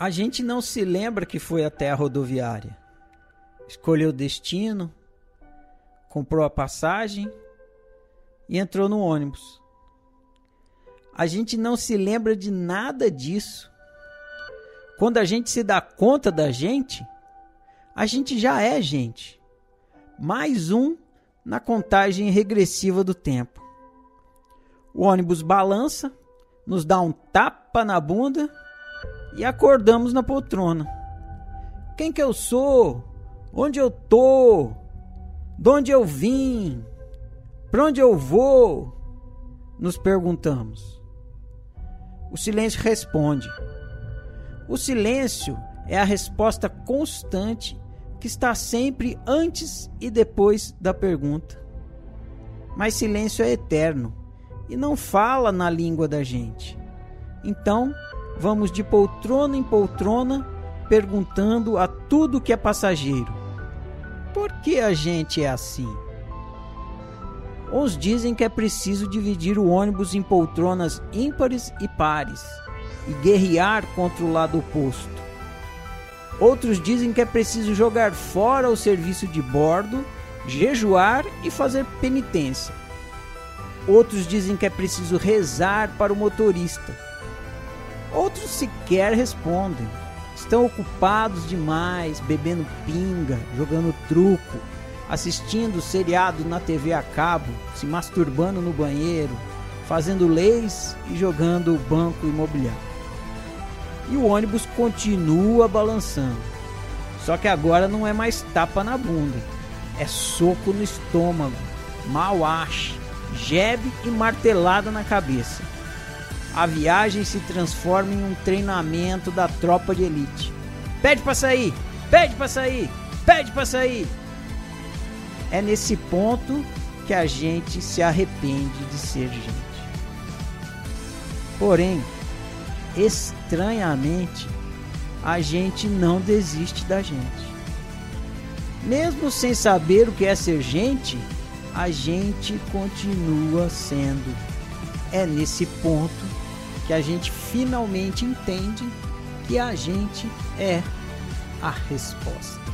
A gente não se lembra que foi até a rodoviária. Escolheu o destino, comprou a passagem e entrou no ônibus. A gente não se lembra de nada disso. Quando a gente se dá conta da gente, a gente já é gente. Mais um na contagem regressiva do tempo. O ônibus balança, nos dá um tapa na bunda e acordamos na poltrona. Quem que eu sou? Onde eu tô? De onde eu vim? Para onde eu vou? Nos perguntamos. O silêncio responde. O silêncio é a resposta constante que está sempre antes e depois da pergunta. Mas silêncio é eterno e não fala na língua da gente. Então, vamos de poltrona em poltrona perguntando a tudo que é passageiro: por que a gente é assim? Uns dizem que é preciso dividir o ônibus em poltronas ímpares e pares e guerrear contra o lado oposto. Outros dizem que é preciso jogar fora o serviço de bordo, jejuar e fazer penitência. Outros dizem que é preciso rezar para o motorista Outros sequer respondem. Estão ocupados demais, bebendo pinga, jogando truco, assistindo seriado na TV a cabo, se masturbando no banheiro, fazendo leis e jogando banco imobiliário. E o ônibus continua balançando. Só que agora não é mais tapa na bunda, é soco no estômago, mal ache, jebe e martelada na cabeça a viagem se transforma em um treinamento da tropa de elite. Pede para sair, pede para sair, pede para sair. É nesse ponto que a gente se arrepende de ser gente. Porém, estranhamente, a gente não desiste da gente. Mesmo sem saber o que é ser gente, a gente continua sendo. É nesse ponto que a gente finalmente entende que a gente é a resposta.